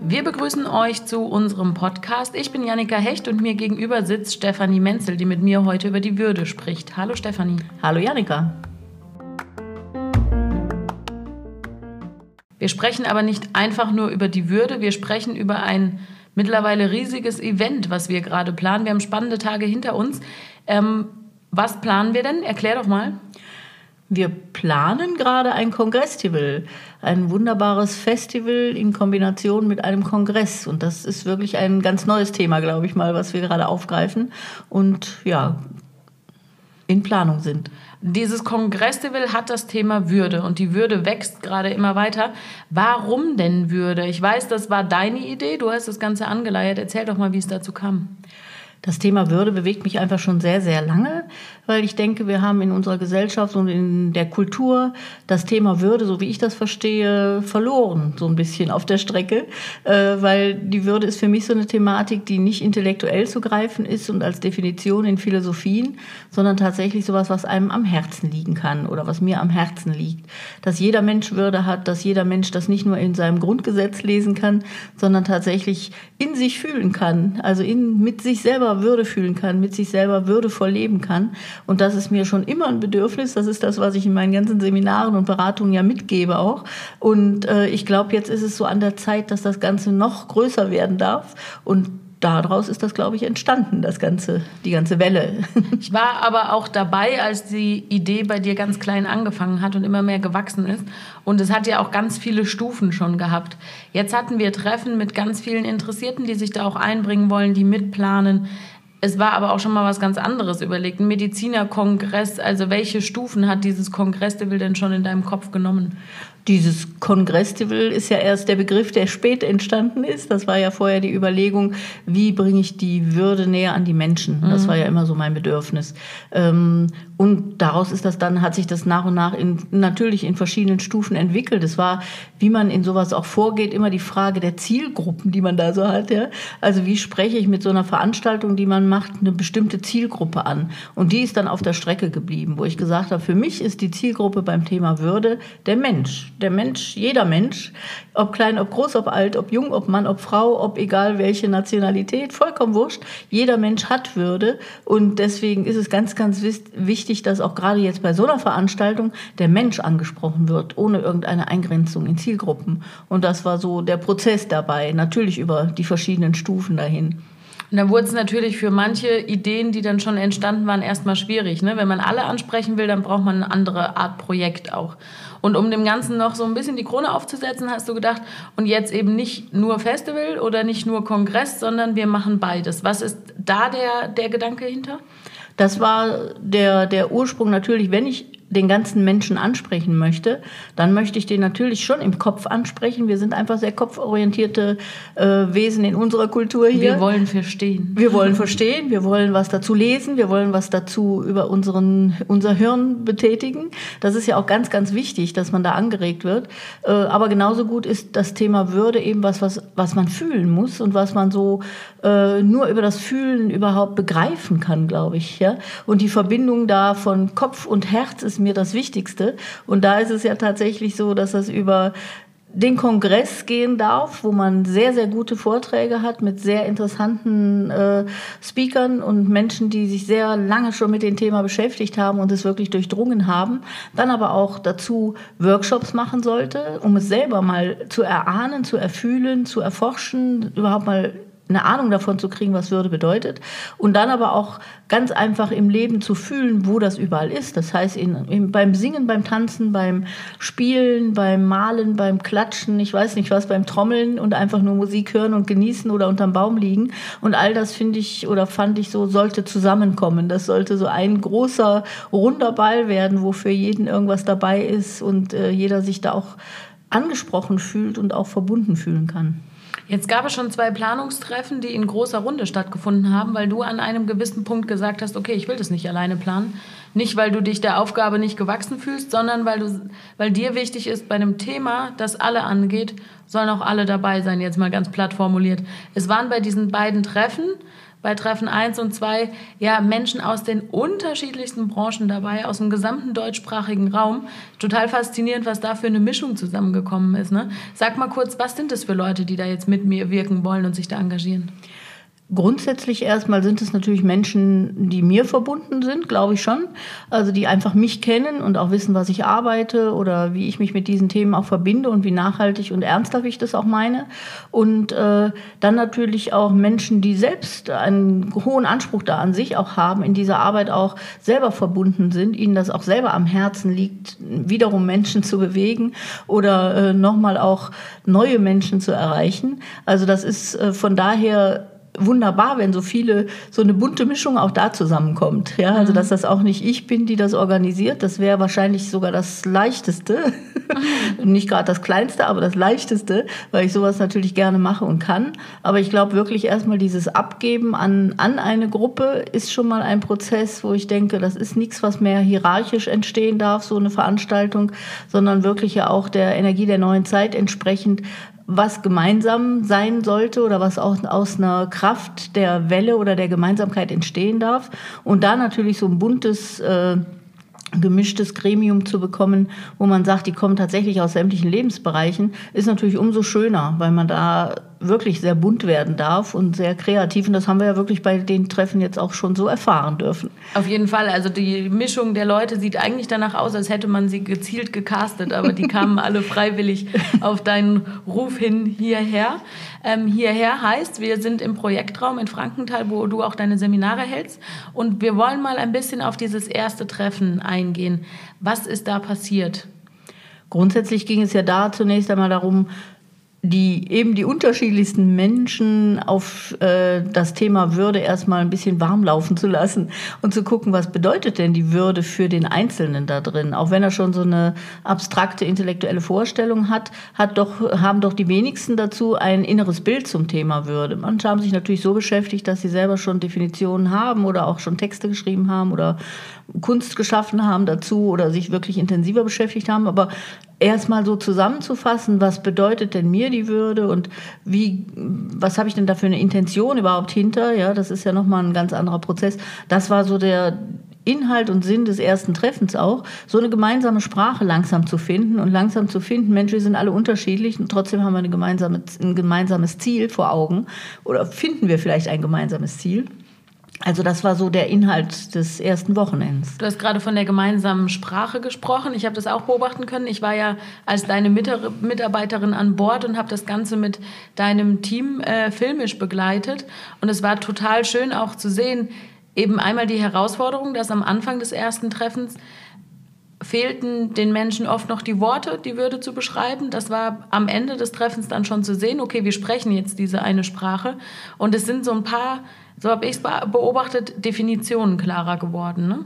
Wir begrüßen euch zu unserem Podcast. Ich bin Janika Hecht und mir gegenüber sitzt Stefanie Menzel, die mit mir heute über die Würde spricht. Hallo Stefanie. Hallo Janika. Wir sprechen aber nicht einfach nur über die Würde, wir sprechen über ein mittlerweile riesiges Event, was wir gerade planen. Wir haben spannende Tage hinter uns. Ähm, was planen wir denn? Erklär doch mal. Wir planen gerade ein Kongressival, ein wunderbares Festival in Kombination mit einem Kongress. Und das ist wirklich ein ganz neues Thema, glaube ich mal, was wir gerade aufgreifen und ja, in Planung sind. Dieses Kongressival hat das Thema Würde und die Würde wächst gerade immer weiter. Warum denn Würde? Ich weiß, das war deine Idee, du hast das Ganze angeleiert. Erzähl doch mal, wie es dazu kam. Das Thema Würde bewegt mich einfach schon sehr, sehr lange, weil ich denke, wir haben in unserer Gesellschaft und in der Kultur das Thema Würde, so wie ich das verstehe, verloren, so ein bisschen auf der Strecke, äh, weil die Würde ist für mich so eine Thematik, die nicht intellektuell zu greifen ist und als Definition in Philosophien, sondern tatsächlich sowas, was einem am Herzen liegen kann oder was mir am Herzen liegt. Dass jeder Mensch Würde hat, dass jeder Mensch das nicht nur in seinem Grundgesetz lesen kann, sondern tatsächlich in sich fühlen kann, also in, mit sich selber selber Würde fühlen kann, mit sich selber würdevoll leben kann. Und das ist mir schon immer ein Bedürfnis. Das ist das, was ich in meinen ganzen Seminaren und Beratungen ja mitgebe auch. Und äh, ich glaube, jetzt ist es so an der Zeit, dass das Ganze noch größer werden darf. Und daraus ist das, glaube ich, entstanden, das ganze, die ganze Welle. Ich war aber auch dabei, als die Idee bei dir ganz klein angefangen hat und immer mehr gewachsen ist. Und es hat ja auch ganz viele Stufen schon gehabt. Jetzt hatten wir Treffen mit ganz vielen Interessierten, die sich da auch einbringen wollen, die mitplanen. Es war aber auch schon mal was ganz anderes überlegt. Ein Medizinerkongress, also welche Stufen hat dieses Kongressival denn schon in deinem Kopf genommen? Dieses Kongressival ist ja erst der Begriff, der spät entstanden ist. Das war ja vorher die Überlegung, wie bringe ich die Würde näher an die Menschen. Das mhm. war ja immer so mein Bedürfnis. Ähm, und daraus ist das dann, hat sich das nach und nach in, natürlich in verschiedenen Stufen entwickelt. Es war, wie man in sowas auch vorgeht, immer die Frage der Zielgruppen, die man da so hat. Ja? Also wie spreche ich mit so einer Veranstaltung, die man macht, eine bestimmte Zielgruppe an? Und die ist dann auf der Strecke geblieben, wo ich gesagt habe, für mich ist die Zielgruppe beim Thema Würde der Mensch. Der Mensch, jeder Mensch, ob klein, ob groß, ob alt, ob jung, ob Mann, ob Frau, ob egal welche Nationalität, vollkommen wurscht. Jeder Mensch hat Würde. Und deswegen ist es ganz, ganz wichtig, dass auch gerade jetzt bei so einer Veranstaltung der Mensch angesprochen wird, ohne irgendeine Eingrenzung in Zielgruppen. Und das war so der Prozess dabei, natürlich über die verschiedenen Stufen dahin. Und dann wurde es natürlich für manche Ideen, die dann schon entstanden waren, erstmal schwierig. Ne? Wenn man alle ansprechen will, dann braucht man eine andere Art Projekt auch. Und um dem Ganzen noch so ein bisschen die Krone aufzusetzen, hast du gedacht, und jetzt eben nicht nur Festival oder nicht nur Kongress, sondern wir machen beides. Was ist da der, der Gedanke hinter? Das war der, der Ursprung natürlich, wenn ich den ganzen Menschen ansprechen möchte, dann möchte ich den natürlich schon im Kopf ansprechen. Wir sind einfach sehr kopforientierte äh, Wesen in unserer Kultur hier. Wir wollen verstehen. Wir wollen verstehen, wir wollen was dazu lesen, wir wollen was dazu über unseren, unser Hirn betätigen. Das ist ja auch ganz, ganz wichtig, dass man da angeregt wird. Äh, aber genauso gut ist das Thema Würde eben was, was, was man fühlen muss und was man so äh, nur über das Fühlen überhaupt begreifen kann, glaube ich. Ja? Und die Verbindung da von Kopf und Herz ist mir das Wichtigste. Und da ist es ja tatsächlich so, dass das über den Kongress gehen darf, wo man sehr, sehr gute Vorträge hat mit sehr interessanten äh, Speakern und Menschen, die sich sehr lange schon mit dem Thema beschäftigt haben und es wirklich durchdrungen haben. Dann aber auch dazu Workshops machen sollte, um es selber mal zu erahnen, zu erfühlen, zu erforschen, überhaupt mal eine Ahnung davon zu kriegen, was Würde bedeutet. Und dann aber auch ganz einfach im Leben zu fühlen, wo das überall ist. Das heißt, in, in, beim Singen, beim Tanzen, beim Spielen, beim Malen, beim Klatschen, ich weiß nicht was, beim Trommeln und einfach nur Musik hören und genießen oder unterm Baum liegen. Und all das finde ich oder fand ich so, sollte zusammenkommen. Das sollte so ein großer, runder Ball werden, wo für jeden irgendwas dabei ist und äh, jeder sich da auch angesprochen fühlt und auch verbunden fühlen kann. Jetzt gab es schon zwei Planungstreffen, die in großer Runde stattgefunden haben, weil du an einem gewissen Punkt gesagt hast, okay, ich will das nicht alleine planen. Nicht, weil du dich der Aufgabe nicht gewachsen fühlst, sondern weil, du, weil dir wichtig ist, bei einem Thema, das alle angeht, sollen auch alle dabei sein, jetzt mal ganz platt formuliert. Es waren bei diesen beiden Treffen bei Treffen 1 und 2 ja Menschen aus den unterschiedlichsten Branchen dabei, aus dem gesamten deutschsprachigen Raum. Total faszinierend, was da für eine Mischung zusammengekommen ist. Ne? Sag mal kurz, was sind das für Leute, die da jetzt mit mir wirken wollen und sich da engagieren? Grundsätzlich erstmal sind es natürlich Menschen, die mir verbunden sind, glaube ich schon. Also die einfach mich kennen und auch wissen, was ich arbeite oder wie ich mich mit diesen Themen auch verbinde und wie nachhaltig und ernsthaft ich das auch meine. Und äh, dann natürlich auch Menschen, die selbst einen hohen Anspruch da an sich auch haben, in dieser Arbeit auch selber verbunden sind, ihnen das auch selber am Herzen liegt, wiederum Menschen zu bewegen oder äh, nochmal auch neue Menschen zu erreichen. Also das ist äh, von daher wunderbar, wenn so viele, so eine bunte Mischung auch da zusammenkommt. Ja, also, dass das auch nicht ich bin, die das organisiert. Das wäre wahrscheinlich sogar das Leichteste. nicht gerade das Kleinste, aber das Leichteste, weil ich sowas natürlich gerne mache und kann. Aber ich glaube wirklich erstmal dieses Abgeben an, an eine Gruppe ist schon mal ein Prozess, wo ich denke, das ist nichts, was mehr hierarchisch entstehen darf, so eine Veranstaltung, sondern wirklich ja auch der Energie der neuen Zeit entsprechend was gemeinsam sein sollte oder was auch aus einer Kraft der Welle oder der Gemeinsamkeit entstehen darf. Und da natürlich so ein buntes, äh, gemischtes Gremium zu bekommen, wo man sagt, die kommen tatsächlich aus sämtlichen Lebensbereichen, ist natürlich umso schöner, weil man da wirklich sehr bunt werden darf und sehr kreativ. Und das haben wir ja wirklich bei den Treffen jetzt auch schon so erfahren dürfen. Auf jeden Fall. Also die Mischung der Leute sieht eigentlich danach aus, als hätte man sie gezielt gecastet, aber die kamen alle freiwillig auf deinen Ruf hin hierher. Ähm, hierher heißt, wir sind im Projektraum in Frankenthal, wo du auch deine Seminare hältst. Und wir wollen mal ein bisschen auf dieses erste Treffen eingehen. Was ist da passiert? Grundsätzlich ging es ja da zunächst einmal darum, die eben die unterschiedlichsten Menschen auf äh, das Thema Würde erstmal ein bisschen warm laufen zu lassen und zu gucken, was bedeutet denn die Würde für den Einzelnen da drin? Auch wenn er schon so eine abstrakte intellektuelle Vorstellung hat, hat doch, haben doch die wenigsten dazu ein inneres Bild zum Thema Würde. Manche haben sich natürlich so beschäftigt, dass sie selber schon Definitionen haben oder auch schon Texte geschrieben haben oder Kunst geschaffen haben dazu oder sich wirklich intensiver beschäftigt haben. Aber erstmal so zusammenzufassen, was bedeutet denn mir die Würde und wie, was habe ich denn da für eine Intention überhaupt hinter? Ja, das ist ja nochmal ein ganz anderer Prozess. Das war so der, Inhalt und Sinn des ersten Treffens auch, so eine gemeinsame Sprache langsam zu finden und langsam zu finden, Mensch, wir sind alle unterschiedlich und trotzdem haben wir eine gemeinsame, ein gemeinsames Ziel vor Augen oder finden wir vielleicht ein gemeinsames Ziel. Also das war so der Inhalt des ersten Wochenends. Du hast gerade von der gemeinsamen Sprache gesprochen. Ich habe das auch beobachten können. Ich war ja als deine Mitarbeiterin an Bord und habe das Ganze mit deinem Team äh, filmisch begleitet. Und es war total schön auch zu sehen, eben einmal die Herausforderung, dass am Anfang des ersten Treffens fehlten den Menschen oft noch die Worte, die Würde zu beschreiben. Das war am Ende des Treffens dann schon zu sehen, okay, wir sprechen jetzt diese eine Sprache. Und es sind so ein paar so habe ich es beobachtet, Definitionen klarer geworden. Ne?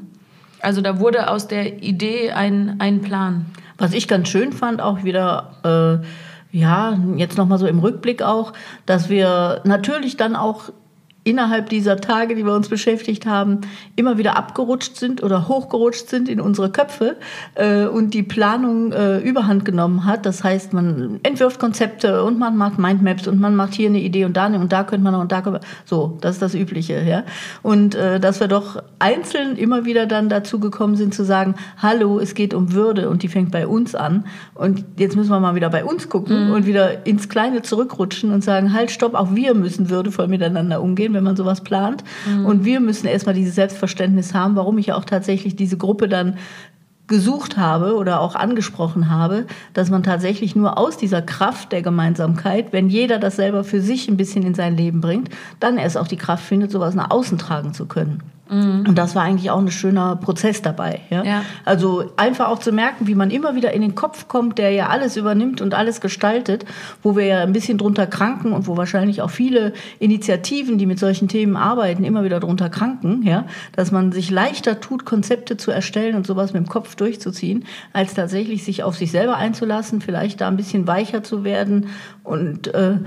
Also da wurde aus der Idee ein, ein Plan. Was ich ganz schön fand, auch wieder, äh, ja, jetzt nochmal so im Rückblick auch, dass wir natürlich dann auch innerhalb dieser Tage, die wir uns beschäftigt haben, immer wieder abgerutscht sind oder hochgerutscht sind in unsere Köpfe äh, und die Planung äh, überhand genommen hat. Das heißt, man entwirft Konzepte und man macht Mindmaps und man macht hier eine Idee und da eine und da könnte man noch und da könnte man, so, das ist das Übliche, ja. Und äh, dass wir doch einzeln immer wieder dann dazu gekommen sind zu sagen, hallo, es geht um Würde und die fängt bei uns an und jetzt müssen wir mal wieder bei uns gucken mhm. und wieder ins Kleine zurückrutschen und sagen, halt, stopp, auch wir müssen würdevoll miteinander umgehen wenn man sowas plant. Mhm. Und wir müssen erstmal dieses Selbstverständnis haben, warum ich auch tatsächlich diese Gruppe dann gesucht habe oder auch angesprochen habe, dass man tatsächlich nur aus dieser Kraft der Gemeinsamkeit, wenn jeder das selber für sich ein bisschen in sein Leben bringt, dann erst auch die Kraft findet, sowas nach außen tragen zu können. Mhm. Und das war eigentlich auch ein schöner Prozess dabei. Ja? ja? Also einfach auch zu merken, wie man immer wieder in den Kopf kommt, der ja alles übernimmt und alles gestaltet, wo wir ja ein bisschen drunter kranken und wo wahrscheinlich auch viele Initiativen, die mit solchen Themen arbeiten, immer wieder drunter kranken, ja? dass man sich leichter tut, Konzepte zu erstellen und sowas mit dem Kopf durchzuziehen, als tatsächlich sich auf sich selber einzulassen, vielleicht da ein bisschen weicher zu werden und äh,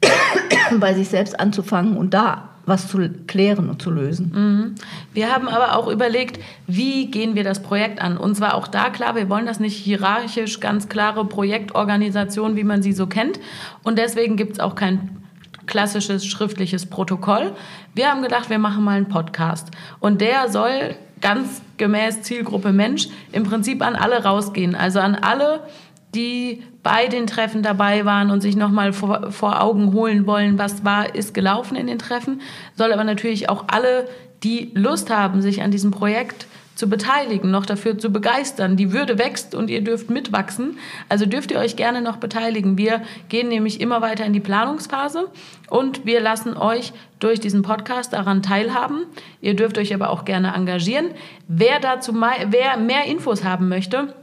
bei sich selbst anzufangen und da was zu klären und zu lösen. Mhm. Wir haben aber auch überlegt, wie gehen wir das Projekt an? Und zwar auch da klar, wir wollen das nicht hierarchisch, ganz klare Projektorganisation, wie man sie so kennt. Und deswegen gibt es auch kein klassisches schriftliches Protokoll. Wir haben gedacht, wir machen mal einen Podcast. Und der soll ganz gemäß Zielgruppe Mensch im Prinzip an alle rausgehen. Also an alle, die bei den Treffen dabei waren und sich nochmal vor, vor Augen holen wollen, was war, ist gelaufen in den Treffen, soll aber natürlich auch alle, die Lust haben, sich an diesem Projekt zu beteiligen, noch dafür zu begeistern. Die Würde wächst und ihr dürft mitwachsen. Also dürft ihr euch gerne noch beteiligen. Wir gehen nämlich immer weiter in die Planungsphase und wir lassen euch durch diesen Podcast daran teilhaben. Ihr dürft euch aber auch gerne engagieren. Wer dazu wer mehr Infos haben möchte,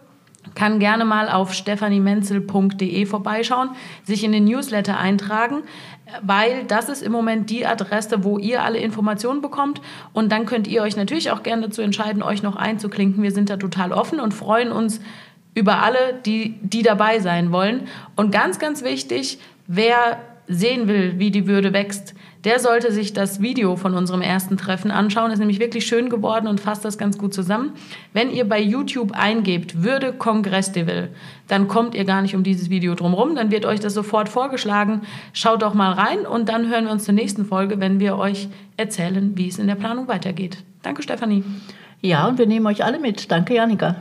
kann gerne mal auf stephaniemenzel.de vorbeischauen, sich in den Newsletter eintragen, weil das ist im Moment die Adresse, wo ihr alle Informationen bekommt. Und dann könnt ihr euch natürlich auch gerne dazu entscheiden, euch noch einzuklinken. Wir sind da total offen und freuen uns über alle, die, die dabei sein wollen. Und ganz, ganz wichtig, wer sehen will, wie die Würde wächst, der sollte sich das Video von unserem ersten Treffen anschauen. Ist nämlich wirklich schön geworden und fasst das ganz gut zusammen. Wenn ihr bei YouTube eingebt, Würde Kongress Devil, dann kommt ihr gar nicht um dieses Video drumherum. Dann wird euch das sofort vorgeschlagen. Schaut doch mal rein und dann hören wir uns zur nächsten Folge, wenn wir euch erzählen, wie es in der Planung weitergeht. Danke, Stefanie. Ja, und wir nehmen euch alle mit. Danke, Janika.